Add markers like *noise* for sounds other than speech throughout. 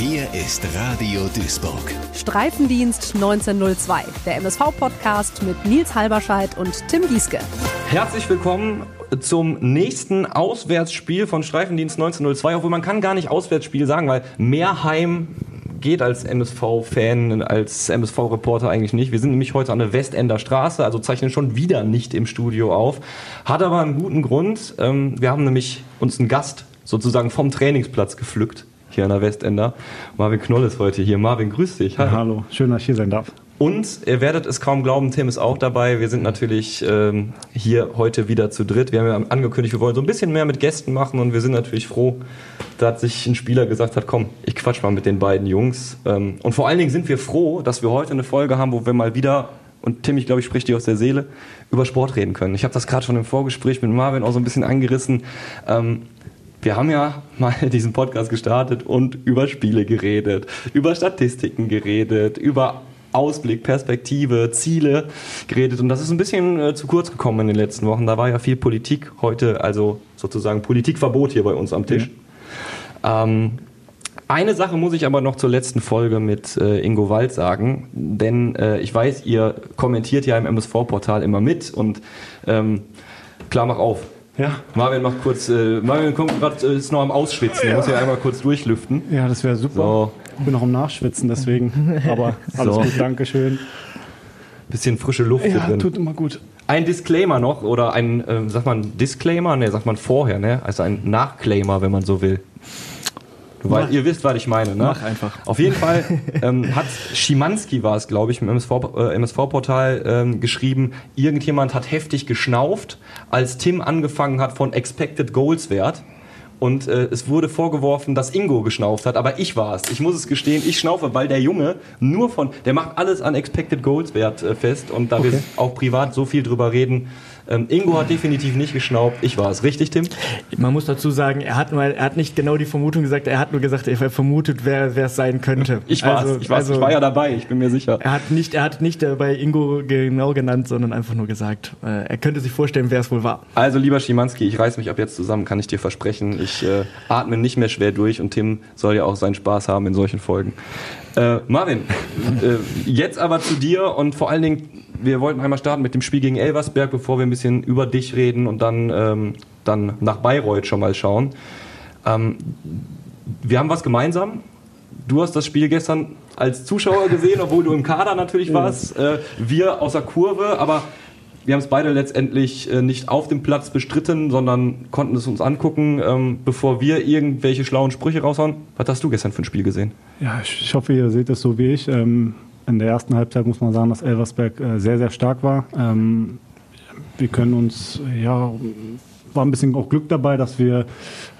Hier ist Radio Duisburg. Streifendienst 1902, der MSV-Podcast mit Nils Halberscheid und Tim Gieske. Herzlich willkommen zum nächsten Auswärtsspiel von Streifendienst 1902, obwohl man kann gar nicht Auswärtsspiel sagen, weil Mehrheim geht als MSV-Fan, als MSV-Reporter eigentlich nicht. Wir sind nämlich heute an der Westender Straße, also zeichnen schon wieder nicht im Studio auf. Hat aber einen guten Grund. Ähm, wir haben nämlich uns einen Gast sozusagen vom Trainingsplatz gepflückt, hier an der Westender. Marvin Knoll ist heute hier. Marvin, grüß dich. Hi. Ja, hallo, schön, dass ich hier sein darf. Und ihr werdet es kaum glauben, Tim ist auch dabei. Wir sind natürlich ähm, hier heute wieder zu dritt. Wir haben ja angekündigt, wir wollen so ein bisschen mehr mit Gästen machen und wir sind natürlich froh, dass sich ein Spieler gesagt hat, komm, ich quatsch mal mit den beiden Jungs. Ähm, und vor allen Dingen sind wir froh, dass wir heute eine Folge haben, wo wir mal wieder und Tim, ich glaube, ich spreche dir aus der Seele, über Sport reden können. Ich habe das gerade schon im Vorgespräch mit Marvin auch so ein bisschen angerissen. Ähm, wir haben ja mal *laughs* diesen Podcast gestartet und über Spiele geredet, über Statistiken geredet, über Ausblick, Perspektive, Ziele geredet. Und das ist ein bisschen äh, zu kurz gekommen in den letzten Wochen. Da war ja viel Politik heute, also sozusagen Politikverbot hier bei uns am Tisch. Ja. Ähm, eine Sache muss ich aber noch zur letzten Folge mit äh, Ingo Wald sagen, denn äh, ich weiß, ihr kommentiert ja im MSV-Portal immer mit und ähm, klar, mach auf. Ja. Marvin macht kurz, äh, Marvin kommt grad, äh, ist noch am Ausschwitzen, ja. muss ja einmal kurz durchlüften. Ja, das wäre super. So. Ich bin noch am Nachschwitzen, deswegen. *laughs* Aber alles so. gut, Dankeschön. Bisschen frische Luft ja, hier drin. tut immer gut. Ein Disclaimer noch, oder ein, äh, sagt man Disclaimer? Ne, sagt man vorher, ne? Also ein Nachclaimer, wenn man so will. Weil ihr wisst, was ich meine. Ne? Mach einfach. Auf jeden Fall *laughs* ähm, hat Schimanski war es, glaube ich, im MSV-Portal äh, MSV ähm, geschrieben, irgendjemand hat heftig geschnauft, als Tim angefangen hat von Expected Goals Wert. Und äh, es wurde vorgeworfen, dass Ingo geschnauft hat, aber ich war es. Ich muss es gestehen, ich schnaufe, weil der Junge nur von, der macht alles an Expected Goals Wert äh, fest und da okay. wir auch privat so viel drüber reden, ähm, Ingo hat definitiv nicht geschnaubt. Ich war es. Richtig, Tim? Man muss dazu sagen, er hat, nur, er hat nicht genau die Vermutung gesagt, er hat nur gesagt, er vermutet, wer es sein könnte. Ich war also, ich, also, ich war ja dabei, ich bin mir sicher. Er hat nicht, er hat nicht bei Ingo genau genannt, sondern einfach nur gesagt, äh, er könnte sich vorstellen, wer es wohl war. Also, lieber Schimanski, ich reiß mich ab jetzt zusammen, kann ich dir versprechen. Ich äh, atme nicht mehr schwer durch und Tim soll ja auch seinen Spaß haben in solchen Folgen. Äh, Marvin, *laughs* äh, jetzt aber zu dir und vor allen Dingen wir wollten einmal starten mit dem Spiel gegen Elversberg, bevor wir ein bisschen über dich reden und dann, ähm, dann nach Bayreuth schon mal schauen. Ähm, wir haben was gemeinsam. Du hast das Spiel gestern als Zuschauer gesehen, obwohl du im Kader natürlich warst. Äh, wir aus der Kurve, aber wir haben es beide letztendlich äh, nicht auf dem Platz bestritten, sondern konnten es uns angucken, ähm, bevor wir irgendwelche schlauen Sprüche raushauen. Was hast du gestern für ein Spiel gesehen? Ja, ich hoffe, ihr seht es so wie ich. Ähm, in der ersten Halbzeit muss man sagen, dass Elversberg äh, sehr, sehr stark war. Ähm, wir können uns, ja, war ein bisschen auch Glück dabei, dass wir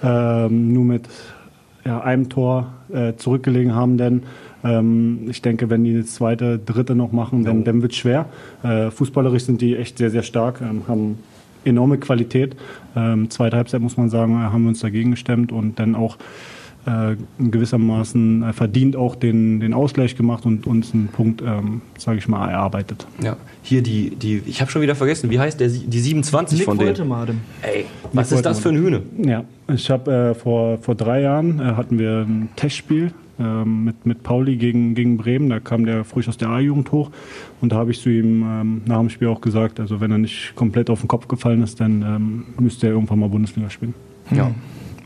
ähm, nur mit ja, einem Tor äh, zurückgelegen haben, denn ähm, ich denke, wenn die das zweite, dritte noch machen, dann, dann wird es schwer. Äh, fußballerisch sind die echt sehr, sehr stark, haben enorme Qualität. Zweite Halbzeit muss man sagen, haben wir uns dagegen gestemmt und dann auch äh, gewissermaßen äh, verdient auch den, den Ausgleich gemacht und uns einen Punkt, ähm, sage ich mal, erarbeitet. Ja, hier die, die ich habe schon wieder vergessen, wie heißt der, die 27 Nick von denen? Ey, was Nick ist das für ein Hühne? Ja, ich habe äh, vor, vor drei Jahren äh, hatten wir ein Testspiel ähm, mit, mit Pauli gegen, gegen Bremen. Da kam der frisch aus der A-Jugend hoch. Und da habe ich zu ihm ähm, nach dem Spiel auch gesagt, also wenn er nicht komplett auf den Kopf gefallen ist, dann ähm, müsste er irgendwann mal Bundesliga spielen. Ja.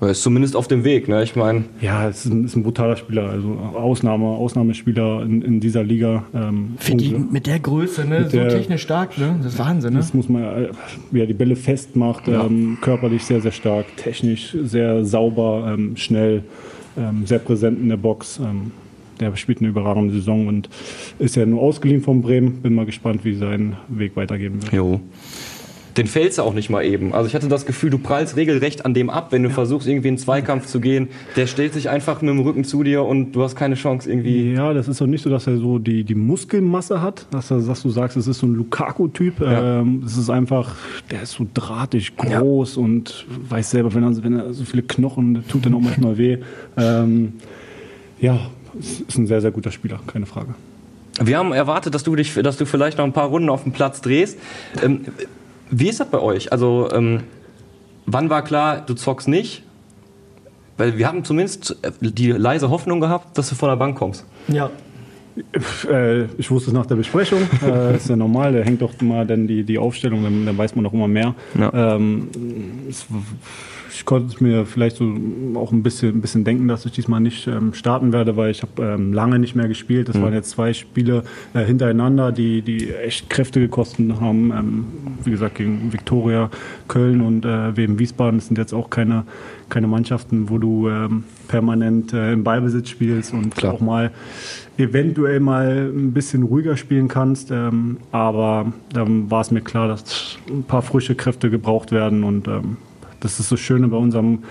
Er ist zumindest auf dem Weg, ne? Ich meine. Ja, es ist ein, ist ein, brutaler Spieler, also Ausnahme, Ausnahmespieler in, in dieser Liga. Ähm, die, mit der Größe, ne? so der, technisch stark, ne? Das ist Wahnsinn, ne? Das muss man, äh, wie er die Bälle festmacht, ja. ähm, körperlich sehr, sehr stark, technisch sehr sauber, ähm, schnell, ähm, sehr präsent in der Box. Ähm, der spielt eine überragende Saison und ist ja nur ausgeliehen von Bremen. Bin mal gespannt, wie sein Weg weitergehen wird. Jo den fällst du auch nicht mal eben. Also ich hatte das Gefühl, du prallst regelrecht an dem ab, wenn du ja. versuchst, irgendwie in den Zweikampf zu gehen. Der stellt sich einfach mit dem Rücken zu dir und du hast keine Chance irgendwie. Ja, das ist doch nicht so, dass er so die, die Muskelmasse hat, dass, er, dass du sagst, es ist so ein Lukaku-Typ. Ja. Ähm, es ist einfach, der ist so drahtig, groß ja. und weiß selber, wenn er, wenn er so viele Knochen, tut er auch manchmal weh. Ähm, ja, ist ein sehr, sehr guter Spieler, keine Frage. Wir haben erwartet, dass du dich, dass du vielleicht noch ein paar Runden auf dem Platz drehst. Ähm, wie ist das bei euch? Also, ähm, wann war klar, du zockst nicht? Weil wir haben zumindest die leise Hoffnung gehabt, dass du von der Bank kommst. Ja. Äh, ich wusste es nach der Besprechung. *laughs* äh, ist ja normal, da hängt doch immer dann die, die Aufstellung, dann, dann weiß man doch immer mehr. Ja. Ähm, es, ich konnte mir vielleicht so auch ein bisschen, ein bisschen denken, dass ich diesmal nicht ähm, starten werde, weil ich habe ähm, lange nicht mehr gespielt. Das Mhm. waren jetzt zwei Spiele äh, hintereinander, die, die echt Kräfte gekostet haben. Ähm, wie gesagt, gegen Viktoria Köln und äh, WM Wiesbaden. Das sind jetzt auch keine, keine Mannschaften, wo du permanent äh, im Ballbesitz spielst und Klar. auch mal eventuell mal ein bisschen ruhiger spielen kannst. Ähm, aber dann war es mir klar, dass ein paar frische Kräfte gebraucht werden. Und ähm, das ist das Schöne bei unserem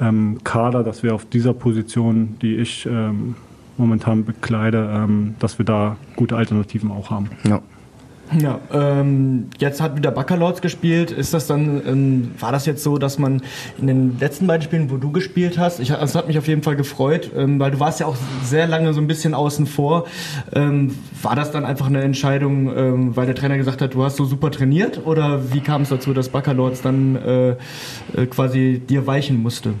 ähm, Kader, dass wir auf dieser Position, die ich ähm, momentan bekleide, ähm, dass wir da gute Alternativen auch haben. Ja. Ja, ähm, jetzt hat wieder Baccalords gespielt. Ist das dann, ähm, war das jetzt so, dass man in den letzten beiden Spielen, wo du gespielt hast, ich, das hat mich auf jeden Fall gefreut, ähm, weil du warst ja auch sehr lange so ein bisschen außen vor. Ähm, war das dann einfach eine Entscheidung, ähm, weil der Trainer gesagt hat, du hast so super trainiert? Oder wie kam es dazu, dass Baccalords dann äh, äh, quasi dir weichen musste?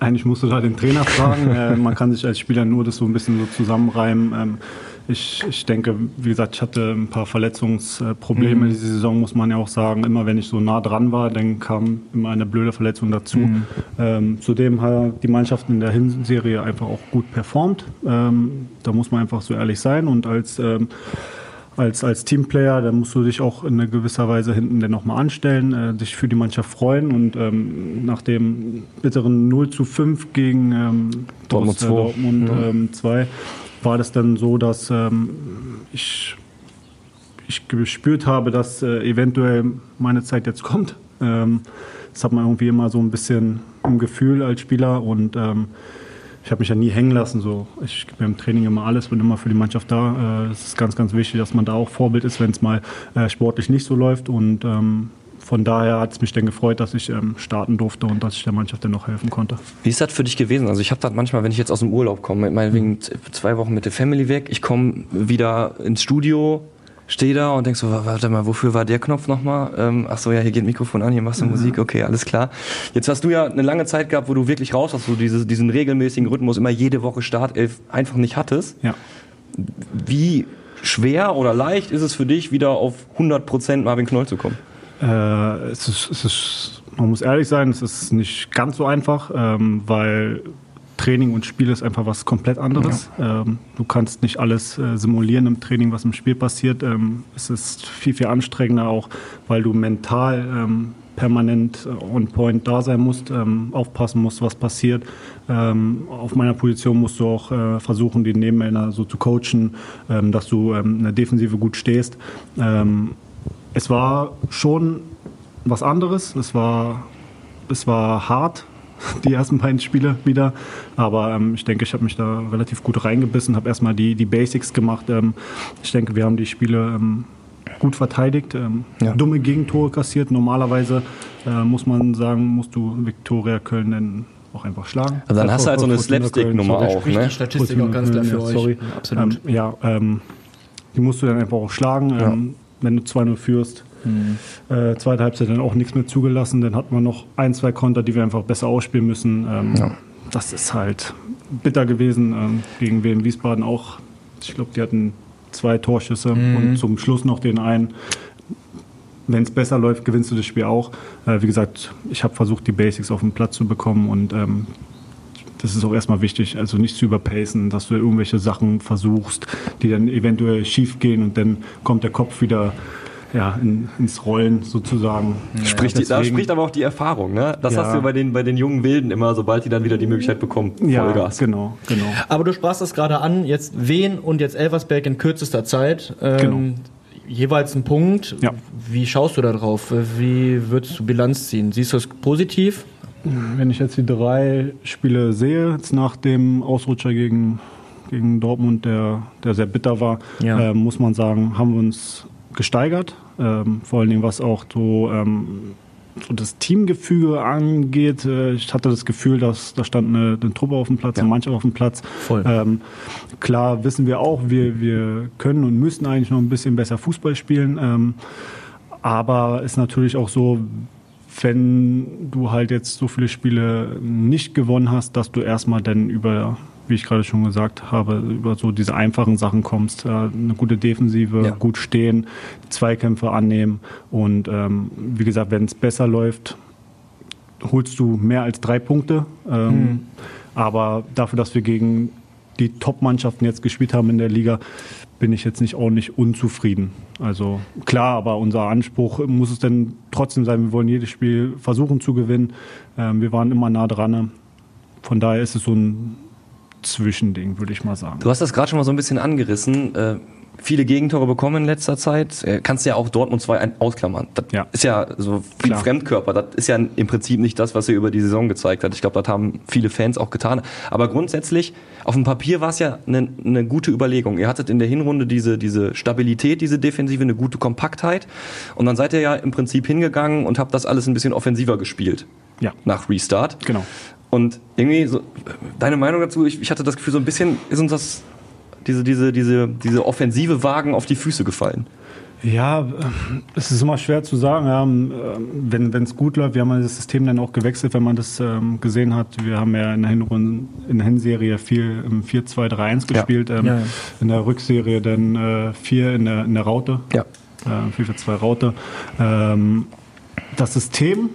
Eigentlich musst du da den Trainer fragen. *laughs* äh, man kann sich als Spieler nur das so ein bisschen so zusammenreimen. Ähm, ich, ich denke, wie gesagt, ich hatte ein paar Verletzungsprobleme diese Saison, muss man ja auch sagen. Immer wenn ich so nah dran war, dann kam immer eine blöde Verletzung dazu. Ähm, zudem hat die Mannschaft in der Hinserie einfach auch gut performt. Ähm, da muss man einfach so ehrlich sein. Und als ähm, als, als Teamplayer, da musst du dich auch in gewisser Weise hinten dann nochmal anstellen, äh, dich für die Mannschaft freuen und ähm, nach dem bitteren 0 zu 5 gegen ähm, Dortmund Borussia zwei. Dortmund Ja. ähm, 2 war das dann so, dass ähm, ich, ich gespürt habe, dass äh, eventuell meine Zeit jetzt kommt. Ähm, das hat man irgendwie immer so ein bisschen im Gefühl als Spieler und ähm, ich habe mich ja nie hängen lassen. So. Ich gebe im Training immer alles, bin immer für die Mannschaft da. Äh, Es ist ganz, ganz wichtig, dass man da auch Vorbild ist, wenn es mal äh, sportlich nicht so läuft. Und ähm, von daher hat es mich dann gefreut, dass ich ähm, starten durfte und dass ich der Mannschaft dann noch helfen konnte. Wie ist das für dich gewesen? Also ich habe das manchmal, wenn ich jetzt aus dem Urlaub komme, meinetwegen z- zwei Wochen mit der Family weg, ich komme wieder ins Studio, stehe da und denk so, wa- warte mal, wofür war der Knopf nochmal? Ähm, ach so, ja, hier geht ein Mikrofon an, hier machst du Musik, okay, alles klar. Jetzt hast du ja eine lange Zeit gehabt, wo du wirklich raus hast, wo du diese, diesen regelmäßigen Rhythmus immer jede Woche Startelf einfach nicht hattest. Ja. Wie schwer oder leicht ist es für dich, wieder auf 100% Marvin Knoll zu kommen? Äh, es ist, es ist, man muss ehrlich sein, es ist nicht ganz so einfach, ähm, weil Training und Spiel ist einfach was komplett anderes. Ähm, du kannst nicht alles äh, simulieren im Training, was im Spiel passiert. Ähm, es ist viel, viel anstrengender auch, weil du mental ähm, permanent äh, on point da sein musst, ähm, aufpassen musst, was passiert. Ähm, auf meiner Position musst du auch äh, versuchen, die Nebenmänner so zu coachen, ähm, dass du in der Defensive gut stehst. Es war schon was anderes. Es war, es war hart, *laughs* die ersten beiden Spiele wieder. Aber ähm, ich denke, ich habe mich da relativ gut reingebissen, habe erstmal die, die Basics gemacht. Ähm, ich denke, wir haben die Spiele ähm, gut verteidigt, ähm, Ja. dumme Gegentore kassiert. Normalerweise äh, muss man sagen, musst du Viktoria Köln dann auch einfach schlagen. Also dann hast du halt so eine Fortuna Köln, Slapstick-Nummer auch, ne? die Statistik auch ganz klar für Ja, euch. Sorry. Absolut. Ähm, ja, ähm, die musst du dann einfach auch schlagen. Ähm, wenn du 2-0 führst, Mhm. äh, zweite Halbzeit dann auch nichts mehr zugelassen. Dann hat man noch ein, zwei Konter, die wir einfach besser ausspielen müssen. Ähm, Das ist halt bitter gewesen. Ähm, gegen WM Wiesbaden auch. Ich glaube, die hatten zwei Torschüsse Mhm. und zum Schluss noch den einen. Wenn es besser läuft, gewinnst du das Spiel auch. Äh, wie gesagt, ich habe versucht, die Basics auf den Platz zu bekommen und ähm, das ist auch erstmal wichtig, also nicht zu überpacen, dass du irgendwelche Sachen versuchst, die dann eventuell schief gehen und dann kommt der Kopf wieder ja, in, ins Rollen sozusagen. Spricht die, da spricht aber auch die Erfahrung, ne? Das Ja. hast du bei den, bei den jungen Wilden immer, sobald die dann wieder die Möglichkeit bekommen. Ja, Vollgas. genau, genau. Aber du sprachst das gerade an, jetzt Wien und jetzt Elversberg in kürzester Zeit. Ähm, Genau. Jeweils ein Punkt. Ja. Wie schaust du da drauf? Wie würdest du Bilanz ziehen? Siehst du es positiv? Wenn ich jetzt die drei Spiele sehe, jetzt nach dem Ausrutscher gegen, gegen Dortmund, der, der sehr bitter war, Ja. äh, muss man sagen, haben wir uns gesteigert. Ähm, vor allen Dingen, was auch so, ähm, so das Teamgefüge angeht. Äh, ich hatte das Gefühl, dass da stand eine, eine Truppe auf dem Platz, eine Mannschaft auf dem Platz. Voll. Ähm, klar wissen wir auch, wir, wir können und müssen eigentlich noch ein bisschen besser Fußball spielen. Ähm, aber ist natürlich auch so, wenn du halt jetzt so viele Spiele nicht gewonnen hast, dass du erstmal dann über, wie ich gerade schon gesagt habe, über so diese einfachen Sachen kommst. Äh, eine gute Defensive, Ja. gut stehen, Zweikämpfe annehmen und ähm, wie gesagt, wenn es besser läuft, holst du mehr als drei Punkte. Ähm, Aber dafür, dass wir gegen die Top-Mannschaften jetzt gespielt haben in der Liga, bin ich jetzt nicht nicht unzufrieden. Also klar, aber unser Anspruch muss es denn trotzdem sein, wir wollen jedes Spiel versuchen zu gewinnen. Ähm, wir waren immer nah dran. Von daher ist es so ein Zwischending, würde ich mal sagen. Du hast das gerade schon mal so ein bisschen angerissen. Äh, viele Gegentore bekommen in letzter Zeit. Äh, kannst ja auch Dortmund 2 ein- ausklammern. Das Ja. ist ja so viel Klar. Fremdkörper. Das ist ja im Prinzip nicht das, was er über die Saison gezeigt hat. Ich glaube, das haben viele Fans auch getan. Aber grundsätzlich, auf dem Papier war es ja eine, eine gute Überlegung. Ihr hattet in der Hinrunde diese, diese Stabilität, diese Defensive, eine gute Kompaktheit. Und dann seid ihr ja im Prinzip hingegangen und habt das alles ein bisschen offensiver gespielt. Ja. Nach Restart. Genau. Und irgendwie, so, deine Meinung dazu, ich, ich hatte das Gefühl, so ein bisschen ist uns das, diese, diese, diese, diese offensive Wagen auf die Füße gefallen. Ja, äh, es ist immer schwer zu sagen. Ja, ähm, wenn es gut läuft, wir haben ja das System dann auch gewechselt, wenn man das ähm, gesehen hat. Wir haben ja in der Hinrunde, in der Hinserie viel im 4-2-3-1 gespielt, ähm, Ja, ja. in der Rückserie dann äh, 4 in der, in der Raute, Ja. äh, 4-4-2 Raute. Ähm, das System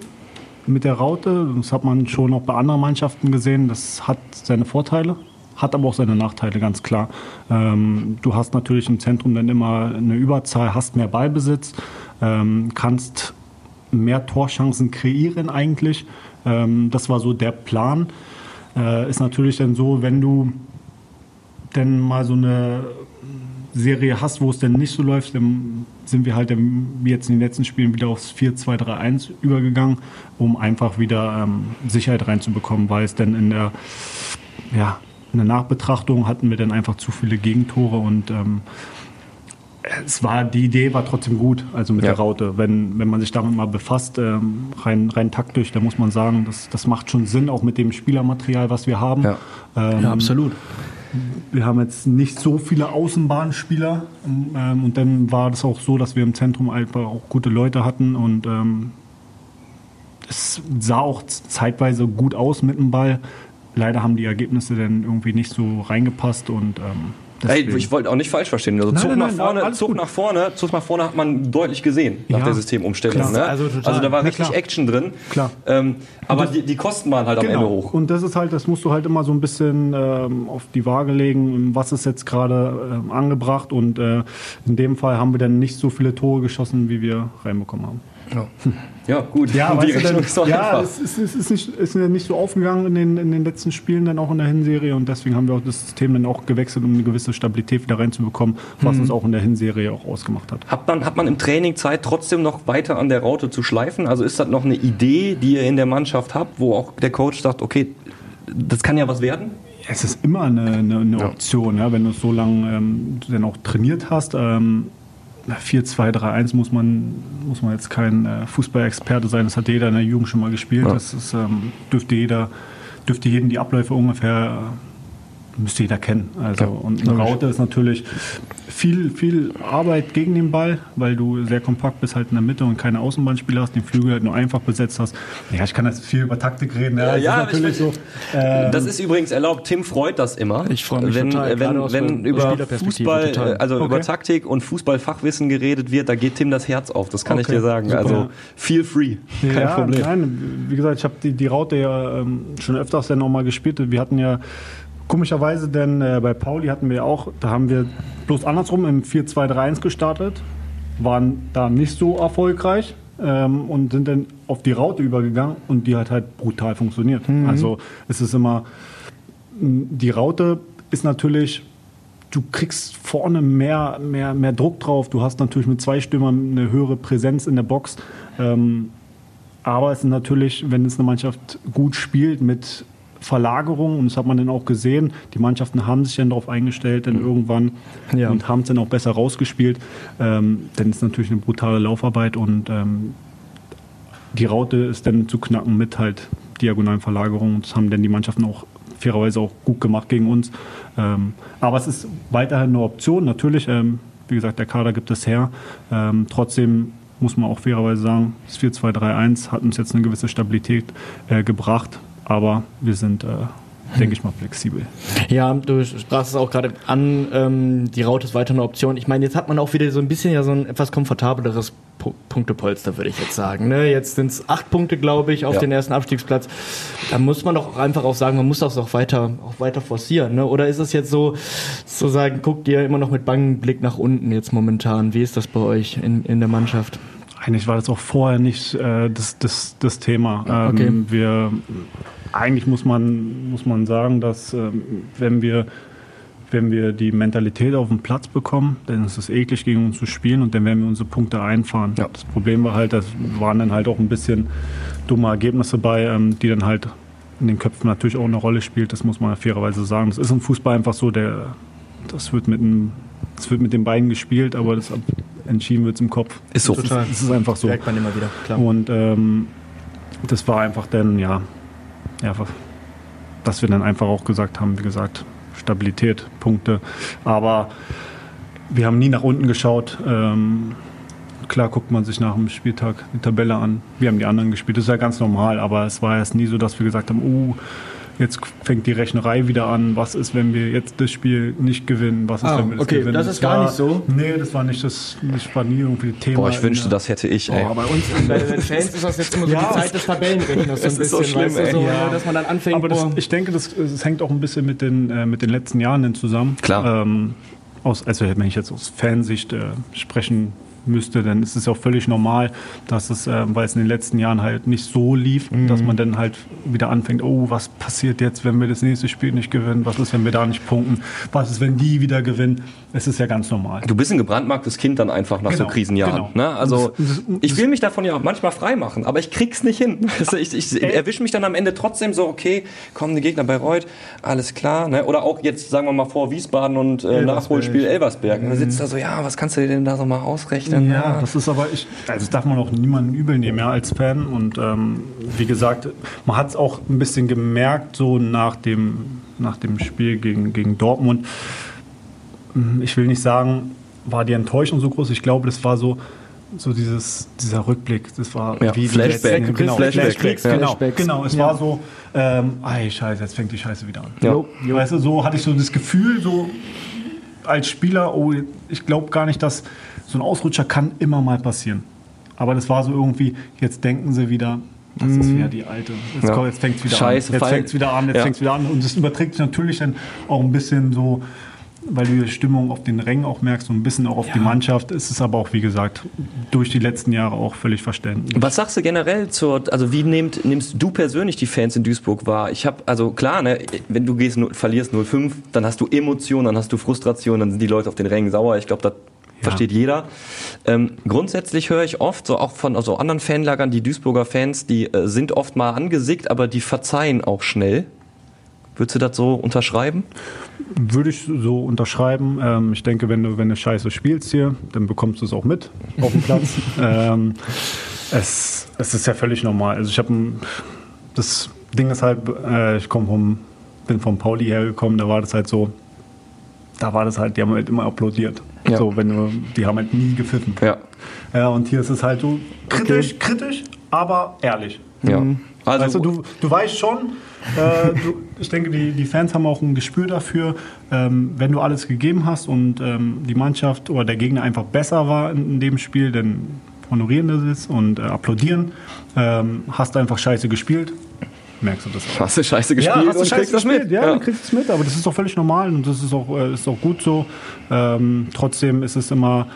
mit der Raute, das hat man schon auch bei anderen Mannschaften gesehen, das hat seine Vorteile, hat aber auch seine Nachteile, ganz klar. Ähm, du hast natürlich im Zentrum dann immer eine Überzahl, hast mehr Ballbesitz, ähm, kannst mehr Torchancen kreieren eigentlich. Ähm, das war so der Plan. Äh, ist natürlich dann so, wenn du denn mal so eine Serie hast, wo es dann nicht so läuft, dann sind wir halt dann, jetzt in den letzten Spielen wieder aufs 4-2-3-1 übergegangen, um einfach wieder ähm, Sicherheit reinzubekommen, weil es dann in der, ja, in der Nachbetrachtung hatten wir dann einfach zu viele Gegentore und ähm, es war, die Idee war trotzdem gut, also mit Ja. der Raute. Wenn, wenn man sich damit mal befasst, ähm, rein, rein taktisch, dann muss man sagen, das, das macht schon Sinn, auch mit dem Spielermaterial, was wir haben. Ja. Ähm, Ja, absolut. wir haben jetzt nicht so viele Außenbahnspieler ähm, und dann war das auch so, dass wir im Zentrum einfach auch gute Leute hatten und ähm, es sah auch zeitweise gut aus mit dem Ball. Leider haben die Ergebnisse dann irgendwie nicht so reingepasst und ähm, Ey, ich wollte auch nicht falsch verstehen. Also Nein, Zug, nein, nach nein, vorne, Zug nach vorne, Zug nach vorne hat man deutlich gesehen nach Ja, der Systemumstellung. Ne? Also also da war Na richtig. Action drin. Klar. Ähm, aber die, die Kosten waren halt am Ende hoch. Und das ist halt, das musst du halt immer so ein bisschen ähm, auf die Waage legen, was ist jetzt gerade ähm, angebracht. Und äh, in dem Fall haben wir dann nicht so viele Tore geschossen, wie wir reinbekommen haben. Ja, gut. Ja, *laughs* die weißt Rechnung ist doch ja einfach. es ist, es ist, nicht, ist ja nicht so aufgegangen in den, in den letzten Spielen, dann auch in der Hinserie. Und deswegen haben wir auch das System dann auch gewechselt, um eine gewisse Stabilität wieder reinzubekommen, was Mhm. uns auch in der Hinserie auch ausgemacht hat. Hat man, hat man im Training Zeit, trotzdem noch weiter an der Raute zu schleifen? Also ist das noch eine Idee, die ihr in der Mannschaft habt, wo auch der Coach sagt, okay, das kann ja was werden? Es ist immer eine, eine, eine Option, ja, wenn du es so lange ähm, dann auch trainiert hast. Ähm, 4-2-3-1 muss man, muss man jetzt kein äh, Fußballexperte sein, das hat jeder in der Jugend schon mal gespielt. Ja. Das ist, ähm, dürfte jeder, dürfte jeden die Abläufe ungefähr, äh, müsste jeder kennen. Also, Ja, und eine Raute ist natürlich viel, viel Arbeit gegen den Ball, weil du sehr kompakt bist halt in der Mitte und keine Außenbahnspieler hast, den Flügel halt nur einfach besetzt hast. Ja, ich kann jetzt viel über Taktik reden. Ja, das Ja, ist natürlich ich- so. ähm, Das ist übrigens erlaubt. Tim freut das immer. Ich freu mich wenn, total, wenn, wenn über Fußball, total. äh, also über Okay. Taktik und Fußballfachwissen geredet wird, da geht Tim das Herz auf. Das kann ich Okay, dir sagen. super. Also feel free, kein ja, Problem. Nein, wie gesagt, ich habe die, die Raute ja ähm, schon öfters dann auch mal gespielt. Wir hatten ja komischerweise denn äh, bei Pauli hatten wir auch, da haben wir bloß andersrum im 4-2-3-1 gestartet, waren da nicht so erfolgreich ähm, und sind dann auf die Raute übergegangen und die hat halt brutal funktioniert. Also es ist immer, die Raute ist natürlich du kriegst vorne mehr, mehr, mehr Druck drauf. Du hast natürlich mit zwei Stürmern eine höhere Präsenz in der Box. Ähm, aber es ist natürlich, wenn es eine Mannschaft gut spielt mit Verlagerung, und das hat man dann auch gesehen, die Mannschaften haben sich dann darauf eingestellt, dann irgendwann Ja. und haben es dann auch besser rausgespielt. Ähm, dann ist natürlich eine brutale Laufarbeit und ähm, die Raute ist dann zu knacken mit halt diagonalen Verlagerungen. Das haben dann die Mannschaften auch fairerweise auch gut gemacht gegen uns. Ähm, aber es ist weiterhin eine Option. Natürlich, ähm, wie gesagt, der Kader gibt es her. Ähm, trotzdem muss man auch fairerweise sagen. Das 4-2-3-1 hat uns jetzt eine gewisse Stabilität äh, gebracht, aber wir sind, äh, denke ich mal, flexibel. Ja, du sprachst es auch gerade an, ähm, die Raute ist weiter eine Option. Ich meine, jetzt hat man auch wieder so ein bisschen ja so ein etwas komfortableres Pu Punktepolster, würde ich jetzt sagen. Ne? Jetzt sind es acht Punkte, glaube ich, auf Ja. den ersten Abstiegsplatz. Da muss man doch einfach auch sagen, man muss das auch weiter, auch weiter forcieren. Ne? Oder ist es jetzt so, zu sagen, guckt ihr immer noch mit bangem Blick nach unten jetzt momentan? Wie ist das bei euch in, in der Mannschaft? Eigentlich war das auch vorher nicht äh, das, das, das Thema. Ähm, Okay. wir, eigentlich muss man, muss man sagen, dass ähm, wenn, wir, wenn wir die Mentalität auf den Platz bekommen, dann ist es eklig gegen uns zu spielen und dann werden wir unsere Punkte einfahren. Ja. Das Problem war halt, das waren dann halt auch ein bisschen dumme Ergebnisse bei, ähm, die dann halt in den Köpfen natürlich auch eine Rolle spielt. Das muss man fairerweise sagen. Das ist im Fußball einfach so, der, das wird mit dem das wird mit den Beinen gespielt, aber das entschieden wird es im Kopf. Ist so. Das ist, das ist einfach so. Merkt man immer wieder, klar. Und ähm, das war einfach dann, ja, ja, dass wir dann einfach auch gesagt haben, wie gesagt, Stabilität, Punkte. Aber wir haben nie nach unten geschaut. Ähm, klar guckt man sich nach dem Spieltag die Tabelle an. Wir haben die anderen gespielt. Das ist ja ganz normal, aber es war erst nie so, dass wir gesagt haben, oh, jetzt fängt die Rechnerei wieder an. Was ist, wenn wir jetzt das Spiel nicht gewinnen? Was ist, Ah, wenn wir das okay, gewinnen? das ist gar war, nicht so. Nee, das war nicht das, das war nie irgendwie Thema. Boah, ich in wünschte, das hätte ich, ey. Oh, bei uns bei den Fans ist das jetzt immer so Ja. die Zeit des Tabellenrechners. So ein *laughs* ist so bisschen, schlimm, weißt du, so, Ja. dass man dann anfängt, Aber das, boah, ich denke, das, das hängt auch ein bisschen mit den, äh, mit den letzten Jahren zusammen. Klar. Ähm, aus, also wenn ich jetzt aus Fansicht äh, sprechen müsste, dann ist es auch völlig normal, dass es, äh, weil es in den letzten Jahren halt nicht so lief, Mhm. dass man dann halt wieder anfängt, oh, was passiert jetzt, wenn wir das nächste Spiel nicht gewinnen? Was ist, wenn wir da nicht punkten? Was ist, wenn die wieder gewinnen? Es ist ja ganz normal. Du bist ein gebrandmarktes Kind dann einfach nach so Genau, Krisenjahren. genau. Ne? Also ich will mich davon ja auch manchmal frei machen, aber ich krieg's nicht hin. *laughs* Ich, ich erwische mich dann am Ende trotzdem so, okay, kommen die Gegner bei Reut, alles klar. Ne? Oder auch jetzt, sagen wir mal, vor Wiesbaden und äh, Elversberg. Nachholspiel Elversberg. Und dann sitzt da so, ja, was kannst du dir denn da so mal ausrechnen? Ja, das ist aber, ich, also das darf man auch niemandem übel nehmen, ja, als Fan. Und ähm, wie gesagt, man hat es auch ein bisschen gemerkt, so nach dem, nach dem Spiel gegen, gegen Dortmund. Hm, Ich will nicht sagen, war die Enttäuschung so groß. Ich glaube, das war so, so dieses, dieser Rückblick. Das war Ja, wie Flashback. letzten- Genau, Flashback. Flashbacks, Ja. genau, Flashbacks. genau. Es Ja. war so, ähm, ey, scheiße, jetzt fängt die Scheiße wieder an. Ja. Weißt du, so hatte ich so das Gefühl, so als Spieler, oh, ich glaube gar nicht, dass so ein Ausrutscher kann immer mal passieren. Aber das war so irgendwie, jetzt denken sie wieder, das ist wieder die alte. Jetzt, Ja. jetzt fängt es wieder Scheiße, an. Jetzt fängt es wieder an, jetzt Ja. fängt es wieder an. Und das überträgt sich natürlich dann auch ein bisschen so, weil du die Stimmung auf den Rängen auch merkst und ein bisschen auch auf die Mannschaft. Es ist aber auch, wie gesagt, durch die letzten Jahre auch völlig verständlich. Was sagst du generell zur, also wie nehmt, nimmst du persönlich die Fans in Duisburg wahr? Ich habe, also klar, ne, wenn du gehst, null- verlierst 0-5, dann hast du Emotionen, dann hast du Frustration, dann sind die Leute auf den Rängen sauer. Ich glaube, das versteht jeder. Ähm, grundsätzlich höre ich oft, so auch von also anderen Fanlagern, die Duisburger Fans, die äh, sind oft mal angesickt, aber die verzeihen auch schnell. Würdest du das so unterschreiben? Würde ich so unterschreiben. Ähm, ich denke, wenn du, wenn du scheiße spielst hier, dann bekommst du es auch mit auf dem Platz. *laughs* ähm, es, es ist ja völlig normal. Also ich habe das Ding ist halt, äh, ich komme vom, bin vom Pauli hergekommen, da war das halt so, da war das halt, die haben halt immer applaudiert. Ja. So, wenn du, die haben halt nie gepfiffen. Ja. Ja, und hier ist es halt so kritisch, kritisch, aber ehrlich. Ja. Also, weißt du, du, du weißt schon, äh, du, ich denke, die, die Fans haben auch ein Gespür dafür, ähm, wenn du alles gegeben hast und ähm, die Mannschaft oder der Gegner einfach besser war in, in dem Spiel, dann honorieren das es und äh, applaudieren. Ähm, hast du einfach scheiße gespielt, merkst du das auch. hast du scheiße gespielt Ja, hast du und scheiße kriegst das gespielt, mit. Ja, kriegst du es mit, aber das ist doch völlig normal und das ist auch, äh, ist auch gut so. Ähm, trotzdem ist es immer,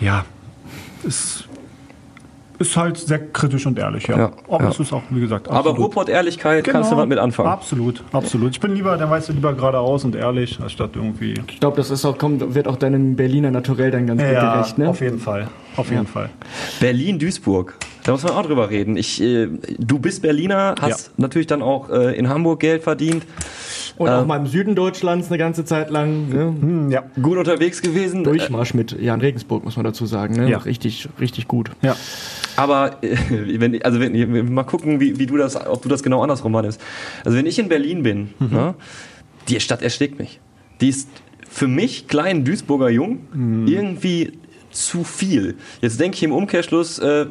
ja, es ist halt sehr kritisch und ehrlich, ja. Ja, aber ja. es ist auch, wie gesagt, Aber absolut. Ruhrpott-Ehrlichkeit kannst du was mit anfangen. Absolut, absolut. Ich bin lieber, dann weißt du lieber geradeaus und ehrlich, anstatt irgendwie. Ich glaube, das ist auch, kommt, wird auch deinem Berliner Naturell dann ganz gut gerecht, ne? auf jeden Fall. Auf jeden Fall. Berlin-Duisburg. Da muss man auch drüber reden. Ich, äh, du bist Berliner, hast natürlich dann auch äh, in Hamburg Geld verdient, Und Ähm. auch mal im Süden Deutschlands eine ganze Zeit lang. Ne? Hm, ja. gut unterwegs gewesen. Durchmarsch mit Jan Regensburg, muss man dazu sagen. Ne? Ja. Richtig, richtig gut. Ja. Aber äh, wenn, also wenn, mal gucken, wie, wie du das, ob du das genau andersrum meinst. Also wenn ich in Berlin bin, Mhm. ne, die Stadt erschlägt mich. Die ist für mich kleinen Duisburger Jung Mhm. irgendwie zu viel. Jetzt denke ich im Umkehrschluss, äh,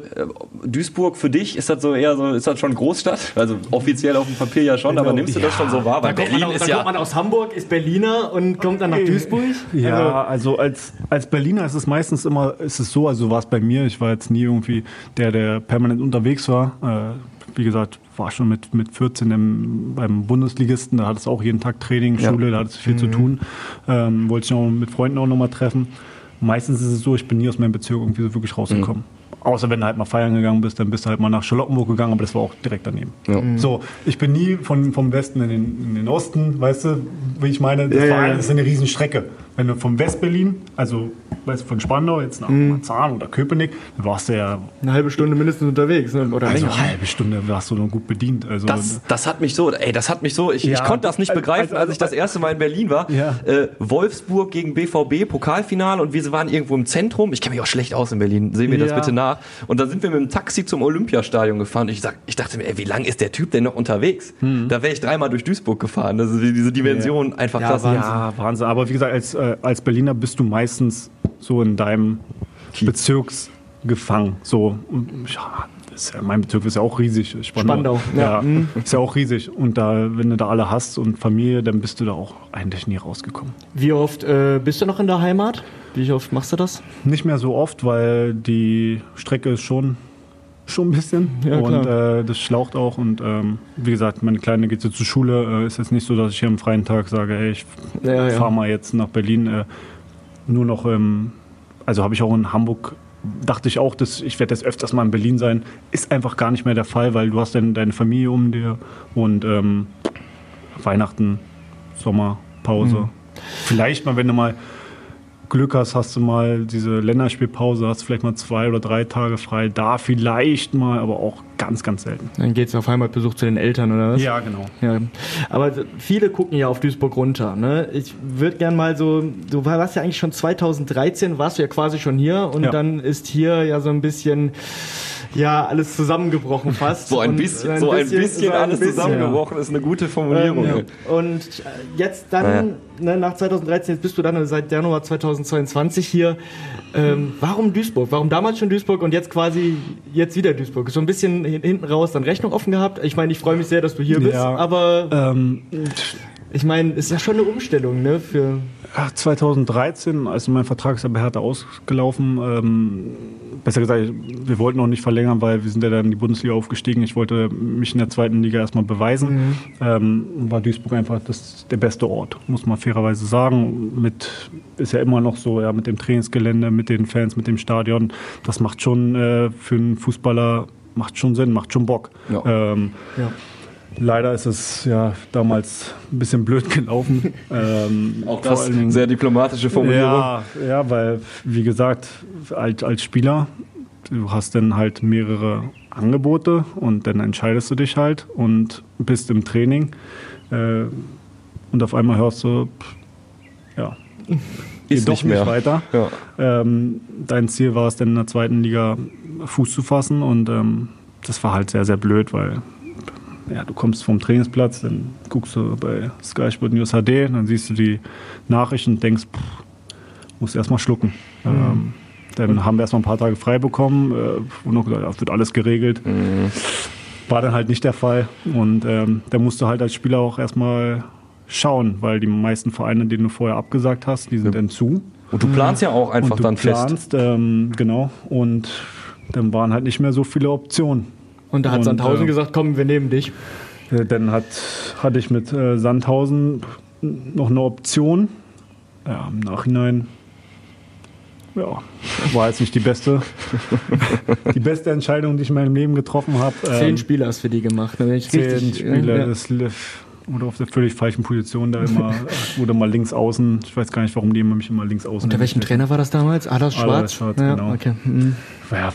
Duisburg für dich ist das so eher so, ist das schon Großstadt? Also offiziell auf dem Papier ja schon, aber nimmst du das schon so wahr? Weil Da kommt, Berlin man, aus- ist da ja. kommt man aus Hamburg, ist Berliner und kommt dann nach Duisburg. Ja, also als, als Berliner ist es meistens immer, ist es so, also war es bei mir, ich war jetzt nie irgendwie der, der permanent unterwegs war. Äh, wie gesagt, war schon mit, mit 14 im, beim Bundesligisten, da hat es auch jeden Tag Training, Ja. Schule, da hat es viel zu tun. Ähm, wollte ich auch mit Freunden auch nochmal treffen. Meistens ist es so, ich bin nie aus meinem Bezirk irgendwie so wirklich rausgekommen. Außer wenn du halt mal feiern gegangen bist, dann bist du halt mal nach Charlottenburg gegangen, aber das war auch direkt daneben. So, ich bin nie von, vom Westen in den, in den Osten, weißt du, wie ich meine? Das, Ja, war, ja, ja. das ist eine Riesenstrecke. Wenn du von Westberlin, also weißt du, von Spandau jetzt nach Marzahn oder Köpenick, dann warst du ja Eine halbe Stunde mindestens unterwegs. Ne? Oder also länger. eine halbe Stunde warst du noch gut bedient. Also Das, das hat mich so, ey, das hat mich so, ich, ich Ja. konnte das nicht Also- begreifen, als ich das erste Mal in Berlin war. Ja. Äh, Wolfsburg gegen BVB, Pokalfinale und wir waren irgendwo im Zentrum. Ich kenne mich auch schlecht aus in Berlin, sehen wir das Ja. bitte nach. Und dann sind wir mit dem Taxi zum Olympiastadion gefahren. Ich, sag, ich dachte mir, ey, wie lange ist der Typ denn noch unterwegs? Hm. Da wäre ich dreimal durch Duisburg gefahren. Das ist diese Dimension einfach Ja, krass. Wahnsinn. Ja, Wahnsinn. Aber wie gesagt, als, äh, als Berliner bist du meistens so in deinem Bezirks gefangen. So, ja, ja, mein Bezirk ist ja auch riesig. Spandau, Ja, ja. Mhm. ist ja auch riesig. Und da, wenn du da alle hast und Familie, dann bist du da auch eigentlich nie rausgekommen. Wie oft äh, bist du noch in der Heimat? Wie oft machst du das? Nicht mehr so oft, weil die Strecke ist schon schon ein bisschen. Ja, und äh, das schlaucht auch und ähm, wie gesagt, meine Kleine geht jetzt zur Schule, äh, ist jetzt nicht so, dass ich hier am freien Tag sage, ey, ich Ja, ja. fahre mal jetzt nach Berlin, äh, nur noch, ähm, also habe ich auch in Hamburg, dachte ich auch, dass ich werde jetzt öfters mal in Berlin sein, ist einfach gar nicht mehr der Fall, weil du hast dann deine Familie um dir und ähm, Weihnachten, Sommer, Pause, Mhm. vielleicht mal, wenn du mal Glück hast, hast du mal diese Länderspielpause, hast vielleicht mal zwei oder drei Tage frei. Da vielleicht mal, aber auch ganz, ganz selten. Dann geht's auf Heimatbesuch zu den Eltern, oder was? Ja, genau. Ja, aber viele gucken ja auf Duisburg runter. Ne? Ich würde gern mal so, du warst ja eigentlich schon 2013, warst du ja quasi schon hier und Ja. dann ist hier ja so ein bisschen, ja, alles zusammengebrochen fast. So ein bisschen, so ein bisschen so ein alles bisschen. zusammengebrochen ist eine gute Formulierung. Ähm. Und äh, jetzt dann, ne, nach 2013, jetzt bist du dann seit Januar 2022 hier. Ähm, warum Duisburg? Warum damals schon Duisburg und jetzt quasi jetzt wieder Duisburg? So ein bisschen hin- hinten raus dann Rechnung offen gehabt. Ich meine, ich freue mich sehr, dass du hier bist, Ja. aber Ähm, ich meine, ist ja schon eine Umstellung, ne? Für Ja, 2013, also mein Vertrag ist ja bei Hertha ausgelaufen. Ähm, besser gesagt, wir wollten noch nicht verlängern, weil wir sind ja dann in die Bundesliga aufgestiegen. Ich wollte mich in der zweiten Liga erstmal beweisen. Ähm, war Duisburg einfach das, der beste Ort, muss man fairerweise sagen. Mit, ist ja immer noch so, ja, mit dem Trainingsgelände, mit den Fans, mit dem Stadion. Das macht schon äh, für einen Fußballer macht schon Sinn, macht schon Bock. Ja. Ähm, ja. Leider ist es ja damals ein bisschen blöd gelaufen. *laughs* ähm, Auch das allen Dingen- sehr diplomatische Formulierung. ja, ja, weil, wie gesagt, als, als Spieler, du hast dann halt mehrere Angebote und dann entscheidest du dich halt und bist im Training äh, und auf einmal hörst du, pff, ja, *laughs* Ist geht doch nicht mehr. weiter. Ja. Ähm, dein Ziel war es dann in der zweiten Liga Fuß zu fassen und ähm, das war halt sehr, sehr blöd, weil ja, du kommst vom Trainingsplatz, dann guckst du bei Sky Sport News HD, dann siehst du die Nachrichten und denkst, pff, musst erstmal schlucken. Ähm, dann haben wir erstmal ein paar Tage frei bekommen, äh, und noch gesagt, ja, wird alles geregelt. War dann halt nicht der Fall. Und ähm, da musst du halt als Spieler auch erstmal schauen, weil die meisten Vereine, denen du vorher abgesagt hast, die sind dann zu. Und du planst ja auch einfach und du dann fest. planst, ähm, genau. Und dann waren halt nicht mehr so viele Optionen. Und da hat Und, Sandhausen äh, gesagt, komm, wir nehmen dich. Äh, Dann hat, hatte ich mit äh, Sandhausen noch eine Option. Ja, im Nachhinein ja, war jetzt nicht die beste, *laughs* die beste Entscheidung, die ich in meinem Leben getroffen habe. Zehn Spieler hast für die gemacht. Ne? Wenn ich Ähm, Zehn richtig- Spieler, ja. das lief oder auf der völlig falschen Position da immer, *laughs* oder mal links außen. Ich weiß gar nicht, warum die immer mich immer links außen Unter welchem Trainer war das damals? Adas Schwarz? Adas Schwarz, ja, genau. Okay. Mhm. ja,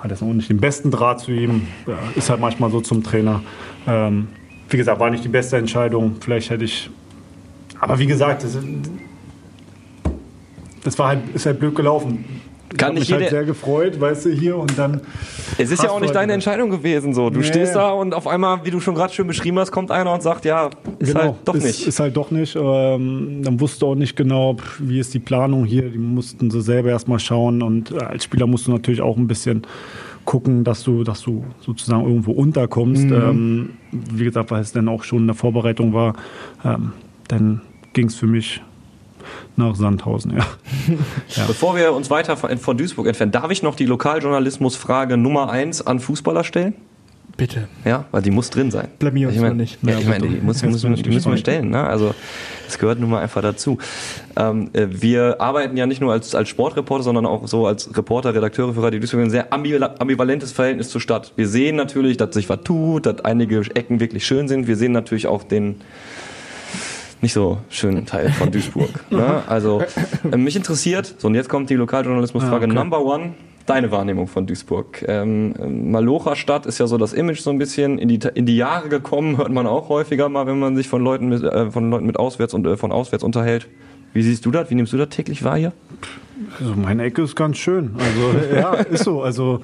hat jetzt noch nicht den besten Draht zu ihm. Ist halt manchmal so zum Trainer. Ähm, wie gesagt, war nicht die beste Entscheidung. Vielleicht hätte ich. Aber wie gesagt, das, das war halt, ist halt blöd gelaufen. Kann hab nicht mich halt sehr gefreut, weißt du, hier und dann. Es ist ja auch nicht halt deine Entscheidung gewesen. So. Du Nee. stehst da und auf einmal, wie du schon gerade schön beschrieben hast, kommt einer und sagt, ja, ist halt doch ist, nicht. Ist halt doch nicht. Ähm, dann wusste auch nicht genau, wie ist die Planung hier. Die mussten sie selber erstmal schauen. Und äh, als Spieler musst du natürlich auch ein bisschen gucken, dass du, dass du sozusagen irgendwo unterkommst. Mhm. Ähm, wie gesagt, weil es dann auch schon in der Vorbereitung war, ähm, dann ging es für mich nach Sandhausen, *laughs* ja. Bevor wir uns weiter von, Duisburg entfernen, darf ich noch die Lokaljournalismusfrage Nummer eins an Fußballer stellen? Bitte. Ja, weil die muss drin sein. Blamier uns ich mein, nicht. Ja, ich meine, die, muss, muss, die müssen wir stellen. Ne? Also das gehört nun mal einfach dazu. Ähm, äh, wir arbeiten ja nicht nur als, als Sportreporter, sondern auch so als Reporter, Redakteure für Radio Duisburg ein sehr ambival- ambivalentes Verhältnis zur Stadt. Wir sehen natürlich, dass sich was tut, dass einige Ecken wirklich schön sind. Wir sehen natürlich auch den nicht so schönen Teil von *laughs* Duisburg. ne? Also äh, mich interessiert, so und jetzt kommt die Lokaljournalismusfrage Ah, okay. Number One. Deine Wahrnehmung von Duisburg. Ähm, ähm, Malocher Stadt ist ja so das Image so ein bisschen in die, in die Jahre gekommen, hört man auch häufiger mal, wenn man sich von Leuten mit, äh, von Leuten mit auswärts und äh, von auswärts unterhält. Wie siehst du das? Wie nimmst du das täglich wahr hier? Also meine Ecke ist ganz schön. Also *laughs* ja, ist so. Also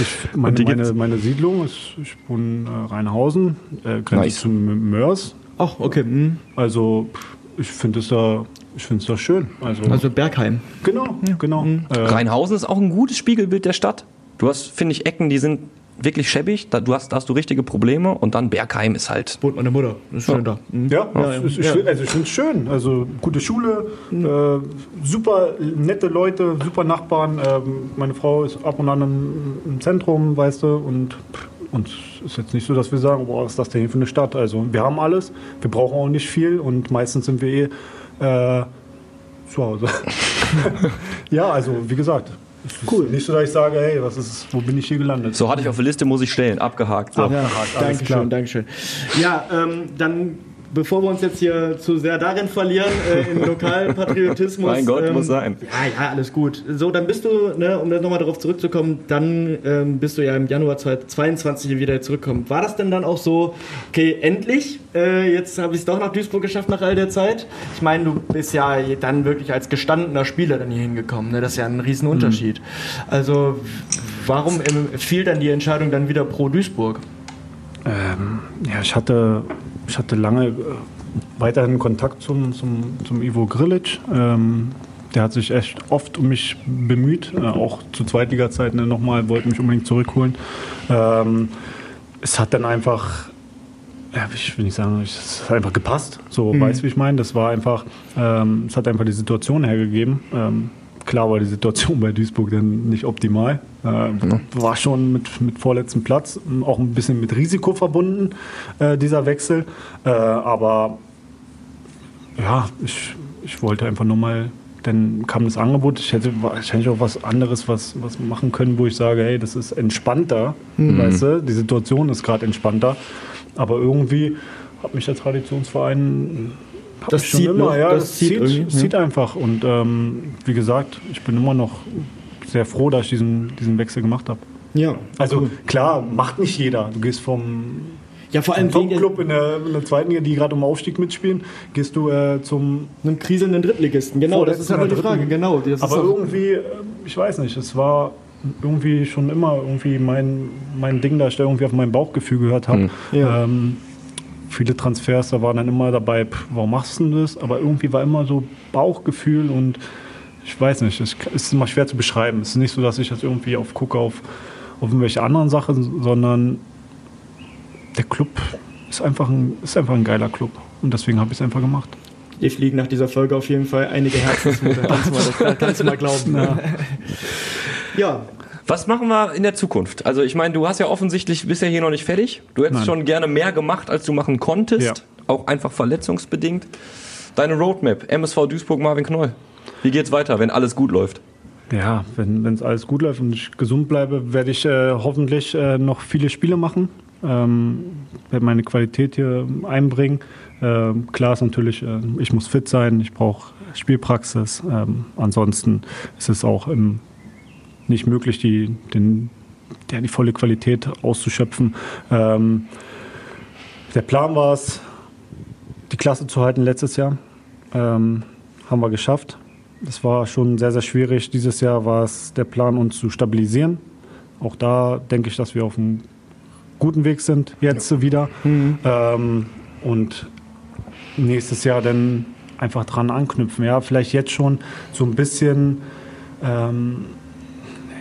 ich, meine, meine, meine Siedlung ist, ich wohne äh, Rheinhausen, äh, grenzt Nice. zu M- Mörs. Ach, okay. hm. Also pff, ich finde es da, ich finde es da schön. Also, Also Bergheim. genau, genau. Äh, Rheinhausen ist auch ein gutes Spiegelbild der Stadt. Du hast, finde ich, Ecken, die sind wirklich schäbig. Da, du hast, da hast du richtige Probleme. Und dann Bergheim ist halt Wohnt meine Mutter. Das ist schön da. Hm. ja, Ja, ja. ich, also ich finde es schön. Also gute Schule, äh, super nette Leute, super Nachbarn. Ähm, meine Frau ist ab und an im, im Zentrum, weißt du, und pff, uns ist jetzt nicht so, dass wir sagen, boah, was ist das denn hier für eine Stadt? Also wir haben alles, wir brauchen auch nicht viel und meistens sind wir eh äh, zu Hause. *laughs* ja, also wie gesagt, cool. Nicht so, dass ich sage, hey, was ist, wo bin ich hier gelandet? So hatte ich auf der Liste, muss ich stellen. Abgehakt. So. Ja, Abgehakt, alles danke klar. schön, danke schön. Ja, ähm, dann bevor wir uns jetzt hier zu sehr darin verlieren, äh, in *laughs* Lokalpatriotismus. Mein Gott, ähm, muss sein. Ja, ja, alles gut. So, dann bist du, ne, um nochmal darauf zurückzukommen, dann ähm, bist du ja im Januar 2022 hier wieder zurückgekommen. War das denn dann auch so, okay, endlich, äh, jetzt habe ich es doch nach Duisburg geschafft nach all der Zeit? Ich meine, du bist ja dann wirklich als gestandener Spieler dann hier hingekommen, ne? das ist ja ein Riesenunterschied. Also, warum ähm, fiel dann die Entscheidung dann wieder pro Duisburg? Ähm, ja, ich hatte, ich hatte lange äh, weiterhin Kontakt zum, zum, zum Ivo Grilic. Ähm, der hat sich echt oft um mich bemüht, äh, auch zu Zweitliga-Zeiten ne, nochmal, wollte mich unbedingt zurückholen. Ähm, es hat dann einfach, ja, ich will nicht sagen, es hat einfach gepasst. So, weißt du, wie ich meine? Das war einfach, ähm, es hat einfach die Situation hergegeben. Ähm, klar war die Situation bei Duisburg dann nicht optimal. Ähm, War schon mit, mit vorletztem Platz, ähm, auch ein bisschen mit Risiko verbunden, äh, dieser Wechsel. Äh, aber ja, ich, ich wollte einfach nur mal, dann kam das Angebot, ich hätte wahrscheinlich auch was anderes was, was machen können, wo ich sage, hey, das ist entspannter, weißt du, die Situation ist gerade entspannter, aber irgendwie hat mich der Traditionsverein Das schon zieht immer, noch, ja, das das, zieht zieht, zieht ja. einfach und ähm, wie gesagt, ich bin immer noch sehr froh, dass ich diesen, diesen Wechsel gemacht habe. Ja, Also klar, macht nicht jeder. Du gehst vom ja vor allem Top-Club in der, in der zweiten Liga, die gerade um Aufstieg mitspielen, gehst du äh, zum. einem kriselnden Drittligisten. Genau, das ist aber die oder Frage. Genau, das Aber irgendwie, äh, ich weiß nicht, es war irgendwie schon immer irgendwie mein, mein Ding, da ich da irgendwie auf mein Bauchgefühl gehört habe. Ja. Ähm, viele Transfers, da waren dann immer dabei, pff, warum machst du denn das? Aber irgendwie war immer so Bauchgefühl und ich weiß nicht, es ist immer schwer zu beschreiben. Es ist nicht so, dass ich jetzt irgendwie auf gucke auf, auf irgendwelche anderen Sachen, sondern der Club ist einfach ein, ist einfach ein geiler Club. Und deswegen habe ich es einfach gemacht. Dir fliegen nach dieser Folge auf jeden Fall einige Herzensmutter. *laughs* kannst, du mal, das kannst du mal glauben. Ja. Was machen wir in der Zukunft? Also ich meine, du hast ja offensichtlich bisher hier noch nicht fertig. Du hättest Nein. schon gerne mehr gemacht, als du machen konntest. Ja. Auch einfach verletzungsbedingt. Deine Roadmap, MSV Duisburg, Marvin Knoll. Wie geht's weiter, wenn alles gut läuft? Ja, wenn es alles gut läuft und ich gesund bleibe, werde ich äh, hoffentlich äh, noch viele Spiele machen. Ähm, werde meine Qualität hier einbringen. Ähm, klar ist natürlich, äh, ich muss fit sein, ich brauche Spielpraxis. Ähm, ansonsten ist es auch ähm, nicht möglich, die, den, ja, die volle Qualität auszuschöpfen. Ähm, der Plan war es, die Klasse zu halten letztes Jahr. Ähm, haben wir geschafft. das war schon sehr, sehr schwierig. Dieses Jahr war es der Plan, uns zu stabilisieren. Auch da denke ich, dass wir auf einem guten Weg sind jetzt ja. wieder. Mhm. Ähm, und nächstes Jahr dann einfach dran anknüpfen. Ja, vielleicht jetzt schon so ein bisschen, ähm,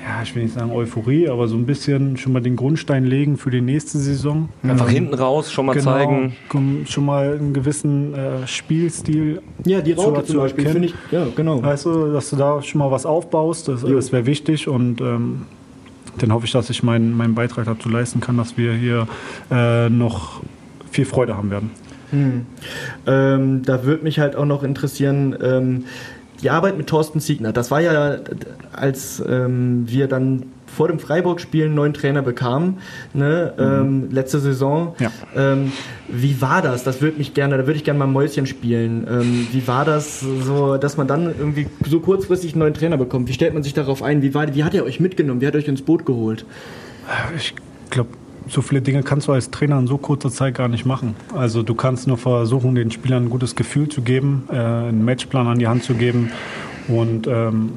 ja, ich will nicht sagen Euphorie, aber so ein bisschen schon mal den Grundstein legen für die nächste Saison. Einfach ähm, hinten raus schon mal genau, zeigen. Schon mal einen gewissen äh, Spielstil. Ja, die Raute zum Beispiel, finde ich. Ja, genau. Weißt du, dass du da schon mal was aufbaust, das, das wäre wichtig und ähm, dann hoffe ich, dass ich meinen, meinen Beitrag dazu leisten kann, dass wir hier äh, noch viel Freude haben werden. Hm. Ähm, da würde mich halt auch noch interessieren, ähm, die Arbeit mit Thorsten Siegner. Das war ja, als ähm, wir dann vor dem Freiburg-Spiel einen neuen Trainer bekamen, ne, mhm. ähm, letzte Saison. Ja. Ähm, wie war das? Das würde mich gerne, da würde ich gerne mal Mäuschen spielen. Ähm, wie war das, so, dass man dann irgendwie so kurzfristig einen neuen Trainer bekommt? Wie stellt man sich darauf ein? Wie, war, wie hat er euch mitgenommen? Wie hat er euch ins Boot geholt? Ich glaube, so viele Dinge kannst du als Trainer in so kurzer Zeit gar nicht machen. Also du kannst nur versuchen, den Spielern ein gutes Gefühl zu geben, äh, einen Matchplan an die Hand zu geben und ähm,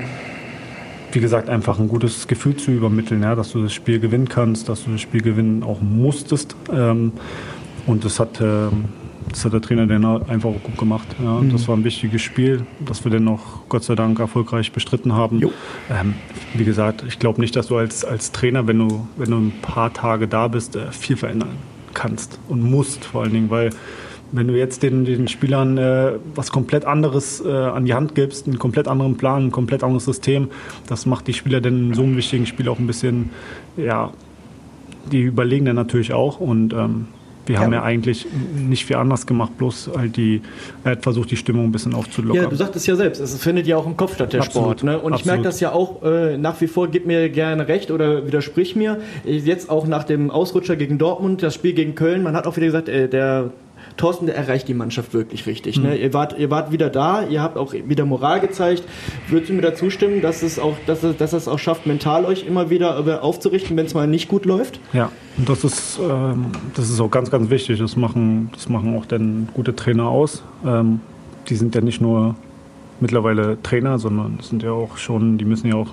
wie gesagt, einfach ein gutes Gefühl zu übermitteln, ja, dass du das Spiel gewinnen kannst, dass du das Spiel gewinnen auch musstest. Ähm, und das hat ähm, das hat der Trainer dann einfach auch gut gemacht. Ja. Mhm. Das war ein wichtiges Spiel, das wir dann auch Gott sei Dank erfolgreich bestritten haben. Ähm, wie gesagt, ich glaube nicht, dass du als, als Trainer, wenn du, wenn du ein paar Tage da bist, äh, viel verändern kannst und musst vor allen Dingen, weil wenn du jetzt den, den Spielern äh, was komplett anderes äh, an die Hand gibst, einen komplett anderen Plan, ein komplett anderes System, das macht die Spieler dann in so einem wichtigen Spiel auch ein bisschen, ja, die überlegen dann natürlich auch und ähm, wir haben ja eigentlich nicht viel anders gemacht, bloß halt die, er hat versucht, die Stimmung ein bisschen aufzulockern. Ja, du sagtest ja selbst, es findet ja auch im Kopf statt, der Absolut. Sport. Ne? Und Absolut. ich merke das ja auch äh, nach wie vor, gib mir gerne recht oder widersprich mir. Jetzt auch nach dem Ausrutscher gegen Dortmund, das Spiel gegen Köln, man hat auch wieder gesagt, äh, der Thorsten, der erreicht die Mannschaft wirklich richtig. Mhm. Ne? Ihr, wart, ihr wart wieder da, ihr habt auch wieder Moral gezeigt. Würdest du mir dazu stimmen, dass es auch, dass es, dass es auch schafft, mental euch immer wieder aufzurichten, wenn es mal nicht gut läuft? Ja, und das ist, ähm, das ist auch ganz, ganz wichtig. Das machen, das machen auch dann gute Trainer aus. Ähm, die sind ja nicht nur mittlerweile Trainer, sondern sind ja auch schon, die müssen ja auch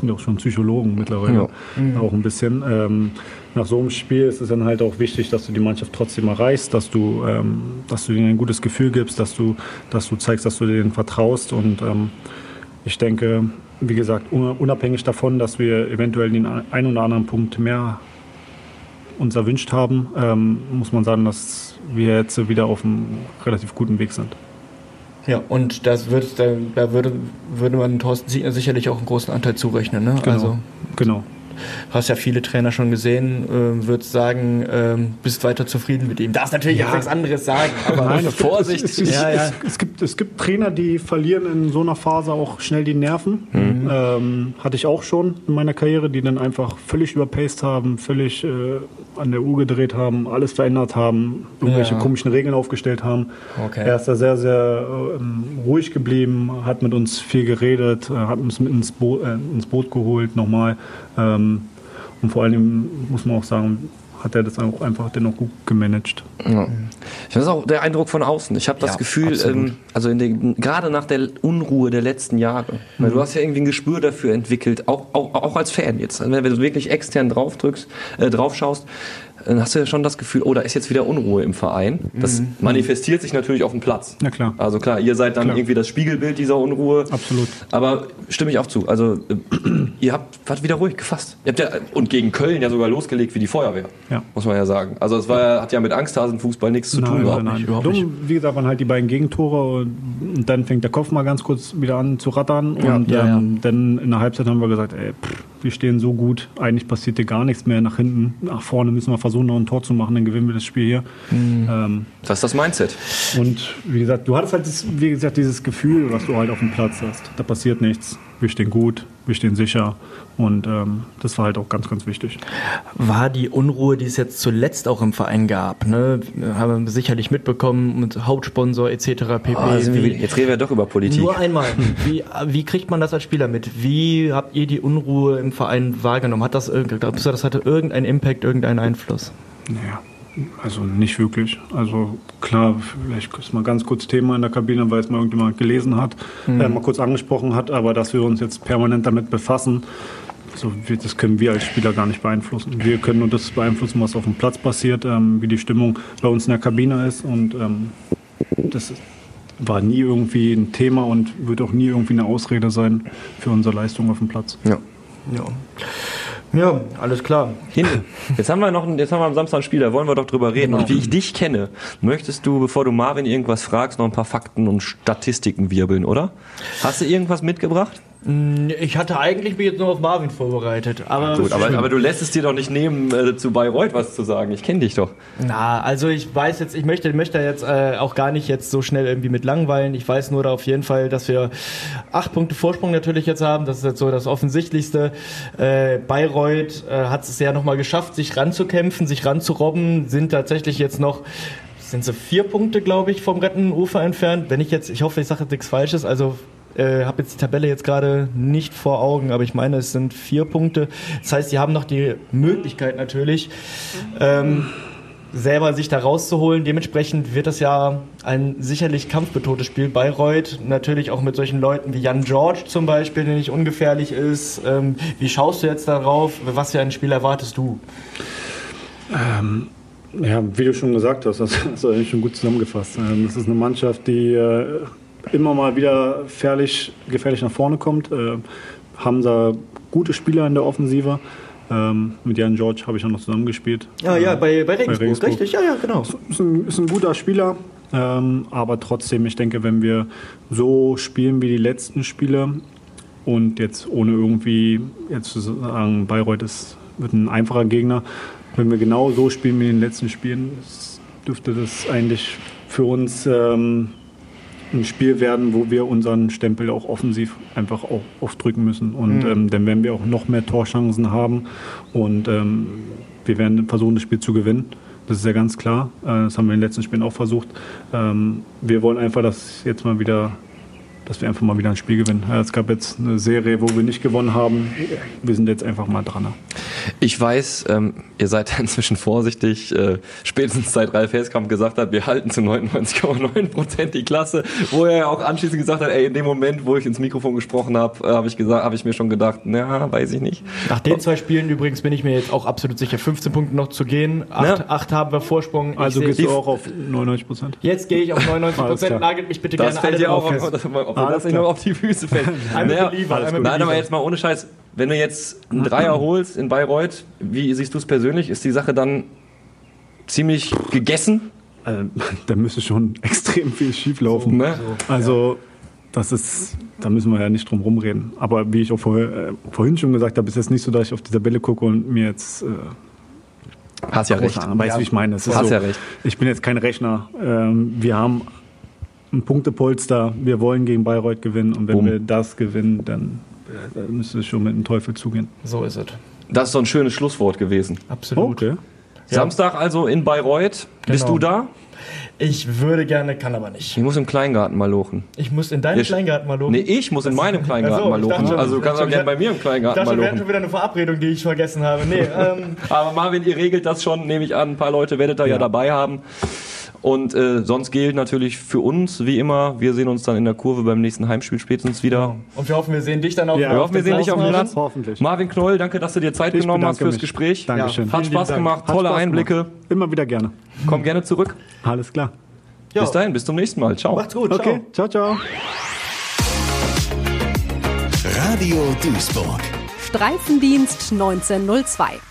sind ja auch schon Psychologen mittlerweile, ja. mhm. auch ein bisschen. Ähm, nach so einem Spiel ist es dann halt auch wichtig, dass du die Mannschaft trotzdem erreichst, dass du, ähm, dass du ihnen ein gutes Gefühl gibst, dass du, dass du zeigst, dass du denen vertraust. Und ähm, ich denke, wie gesagt, unabhängig davon, dass wir eventuell den einen oder anderen Punkt mehr uns erwünscht haben, ähm, muss man sagen, dass wir jetzt wieder auf einem relativ guten Weg sind. Ja, und das wird, da würde, würde man Thorsten Siegner sicherlich auch einen großen Anteil zurechnen. Ne? Genau. Also, genau hast ja viele Trainer schon gesehen, äh, würdest sagen, äh, bist weiter zufrieden mit ihm. Darfst natürlich ja. auch nichts anderes sagen, aber Nein, *laughs* Vorsicht. Es, es, ja, ja. Es, gibt, es gibt Trainer, die verlieren in so einer Phase auch schnell die Nerven. Mhm. Ähm, hatte ich auch schon in meiner Karriere, die dann einfach völlig überpaced haben, völlig äh, an der Uhr gedreht haben, alles verändert haben, irgendwelche komischen Regeln aufgestellt haben. Okay. Er ist da sehr, sehr ähm, ruhig geblieben, hat mit uns viel geredet, äh, hat uns mit ins, Bo äh, ins Boot geholt nochmal. Ähm, und vor allem muss man auch sagen, hat er das auch einfach dennoch gut gemanagt. Ja. Das ist auch der Eindruck von außen. Ich habe das ja, Gefühl, ähm, also den, gerade nach der Unruhe der letzten Jahre, mhm. weil du hast ja irgendwie ein Gespür dafür entwickelt, auch, auch, auch als Fan jetzt. Wenn du wirklich extern drauf drückst, äh, drauf schaust, dann hast du ja schon das Gefühl, oh, da ist jetzt wieder Unruhe im Verein. Das mhm. manifestiert sich natürlich auf dem Platz. Na klar. Also klar, ihr seid dann klar. irgendwie das Spiegelbild dieser Unruhe. Absolut. Aber stimme ich auch zu. Also äh, ihr habt wart wieder ruhig gefasst. Ihr habt ja, und gegen Köln ja sogar losgelegt wie die Feuerwehr. Ja. Muss man ja sagen. Also es war, hat ja mit Angsthasenfußball nichts zu tun. Nein, nein, überhaupt nicht. Wie gesagt, waren halt die beiden Gegentore und dann fängt der Kopf mal ganz kurz wieder an zu rattern. Ja, und ja, ähm, dann in der Halbzeit haben wir gesagt, ey, pff, wir stehen so gut, eigentlich passiert hier gar nichts mehr nach hinten. Nach vorne müssen wir versuchen, noch ein Tor zu machen, dann gewinnen wir das Spiel hier. Mhm. Ähm, das ist das Mindset. Und wie gesagt, du hattest halt, das, wie gesagt, dieses Gefühl, was du halt auf dem Platz hast. Da passiert nichts. Wir stehen gut, wir stehen sicher. Und ähm, das war halt auch ganz, ganz wichtig. War die Unruhe, die es jetzt zuletzt auch im Verein gab, ne? haben wir sicherlich mitbekommen mit Hauptsponsor etc. pp. Oh, jetzt reden wir doch über Politik. Nur einmal. Wie, wie kriegt man das als Spieler mit? Wie habt ihr die Unruhe im Verein wahrgenommen? Hat das, glaubst du, das hatte irgendeinen Impact, irgendeinen Einfluss? Naja, Also nicht wirklich. Also klar, vielleicht ist mal ganz kurz Thema in der Kabine, weil es mal irgendjemand gelesen hat, äh, mal kurz angesprochen hat, aber dass wir uns jetzt permanent damit befassen, so, wir- das können wir als Spieler gar nicht beeinflussen. Wir können nur das beeinflussen, was auf dem Platz passiert, ähm, wie die Stimmung bei uns in der Kabine ist und ähm, das war nie irgendwie ein Thema und wird auch nie irgendwie eine Ausrede sein für unsere Leistung auf dem Platz. Ja. Ja. Ja, alles klar. Hinde, jetzt haben wir noch, jetzt haben wir am Samstag ein Spiel, da wollen wir doch drüber reden. Und wie ich dich kenne, möchtest du, bevor du Marvin irgendwas fragst, noch ein paar Fakten und Statistiken wirbeln, oder? Hast du irgendwas mitgebracht? Ich hatte eigentlich mich jetzt nur auf Marvin vorbereitet, aber, Gut, aber, aber du lässt es dir doch nicht nehmen, äh, zu Bayreuth was zu sagen. Ich kenne dich doch. Na, also ich weiß jetzt, ich möchte, möchte jetzt äh, auch gar nicht jetzt so schnell irgendwie mit langweilen. Ich weiß nur da auf jeden Fall, dass wir acht Punkte Vorsprung natürlich jetzt haben. Das ist jetzt so das Offensichtlichste. Äh, Bayreuth äh, hat es ja nochmal geschafft, sich ranzukämpfen, sich ranzurobben, sind tatsächlich jetzt noch sind sie vier Punkte, glaube ich, vom rettenden Ufer entfernt. Wenn ich jetzt, ich hoffe, ich sage jetzt nichts Falsches, also äh, habe jetzt die Tabelle jetzt gerade nicht vor Augen, aber ich meine, es sind vier Punkte. Das heißt, sie haben noch die Möglichkeit natürlich, ähm, selber sich da rauszuholen. Dementsprechend wird das ja ein sicherlich kampfbetontes Spiel. Bayreuth natürlich auch mit solchen Leuten wie Jan George zum Beispiel, der nicht ungefährlich ist. Ähm, wie schaust du jetzt darauf? Was für ein Spiel erwartest du? Ja, wie du schon gesagt hast, das hast du eigentlich schon gut zusammengefasst. Ähm, Das ist eine Mannschaft, die äh, immer mal wieder gefährlich, gefährlich nach vorne kommt. Äh, Haben da gute Spieler in der Offensive. Ähm, Mit Jan George habe ich auch noch zusammengespielt. Ja, ja, bei, bei Regensburg, Regensburg. richtig? Ja, ja, genau. Ist ein, ist ein guter Spieler, ähm, aber trotzdem, ich denke, wenn wir so spielen wie die letzten Spiele und jetzt ohne irgendwie jetzt zu sagen, Bayreuth ist, wird ein einfacher Gegner, wenn wir genau so spielen wie in den letzten Spielen, dürfte das eigentlich für uns ähm, ein Spiel werden, wo wir unseren Stempel auch offensiv einfach auch aufdrücken müssen. Und ähm, dann werden wir auch noch mehr Torchancen haben und ähm, wir werden versuchen, das Spiel zu gewinnen. Das ist ja ganz klar. Äh, Das haben wir in den letzten Spielen auch versucht. Ähm, Wir wollen einfach, dass jetzt mal wieder, dass wir einfach mal wieder ein Spiel gewinnen. Es gab jetzt eine Serie, wo wir nicht gewonnen haben. Wir sind jetzt einfach mal dran. Ich weiß, ähm, ihr seid *laughs* inzwischen vorsichtig. Äh, spätestens seit Ralf Heskamp gesagt hat, wir halten zu 99,9 Prozent die Klasse. Wo er ja auch anschließend gesagt hat, ey, in dem Moment, wo ich ins Mikrofon gesprochen habe, äh, habe ich gesagt, habe ich mir schon gedacht, na, weiß ich nicht. Nach den zwei Spielen übrigens bin ich mir jetzt auch absolut sicher, 15 Punkte noch zu gehen. Acht, Ja. acht haben wir Vorsprung. Ich Also gehst du auch auf 99 Prozent? Jetzt gehe ich auf *laughs* 99 Alles Prozent. Nagelt mich bitte Das gerne fällt alle dir auch drauf auf, *laughs* fest. Ob, ob Alles das nicht klar. noch auf die Füße fällt. *laughs* Naja, Nein, aber jetzt mal ohne Scheiß. Wenn du jetzt einen Dreier holst in Bayreuth, wie siehst du es persönlich? Ist die Sache dann ziemlich gegessen? Äh, da müsste schon *laughs* extrem viel schief laufen. Ne? Also, das ist, da müssen wir ja nicht drum rumreden. Aber wie ich auch vorher, äh, vorhin schon gesagt habe, ist es nicht so, dass ich auf die Tabelle gucke und mir jetzt. Äh, Hast ja recht. Ahnung- Weißt du, wie ich meine? Es ist Hast so, ja recht. Ich bin jetzt kein Rechner. Ähm, wir haben ein Punktepolster. Wir wollen gegen Bayreuth gewinnen. Und wenn Bumm. wir das gewinnen, dann äh, müsste es schon mit dem Teufel zugehen. So ist es. Das ist so ein schönes Schlusswort gewesen. Absolut. Samstag also in Bayreuth. Bist Genau. du da? Ich würde gerne, kann aber nicht. Ich muss im Kleingarten mal lochen. Ich muss in deinem Ich- Kleingarten mal loben. Nee, ich muss in meinem Kleingarten *laughs* Ach so, mal lochen. schon, Also du ich kannst auch gerne bei mir im Kleingarten mal wir hätten lochen. schon wieder eine Verabredung, die ich vergessen habe. Nee, *laughs* ähm, Aber Marvin, ihr regelt das schon, nehme ich an. Ein paar Leute werdet ihr ja, dabei haben. Und äh, sonst gilt natürlich für uns, wie immer, wir sehen uns dann in der Kurve beim nächsten Heimspiel spätestens wieder. und wir hoffen, wir sehen dich dann auch Ja, Wir auf hoffen, wir dem sehen dich auf dem Marvin. Platz. Hoffentlich. Marvin Knoll, danke, dass du dir Zeit Ich genommen hast fürs mich. Gespräch. Dankeschön. Hat Vielen Spaß lieben gemacht, Hat tolle Spaß Einblicke. gemacht. Immer wieder gerne. Komm gerne zurück. Alles klar. Ja. Bis dahin, bis zum nächsten Mal. Ciao. Macht's gut. Okay, ciao, ciao. Radio Duisburg. Streifendienst 1902.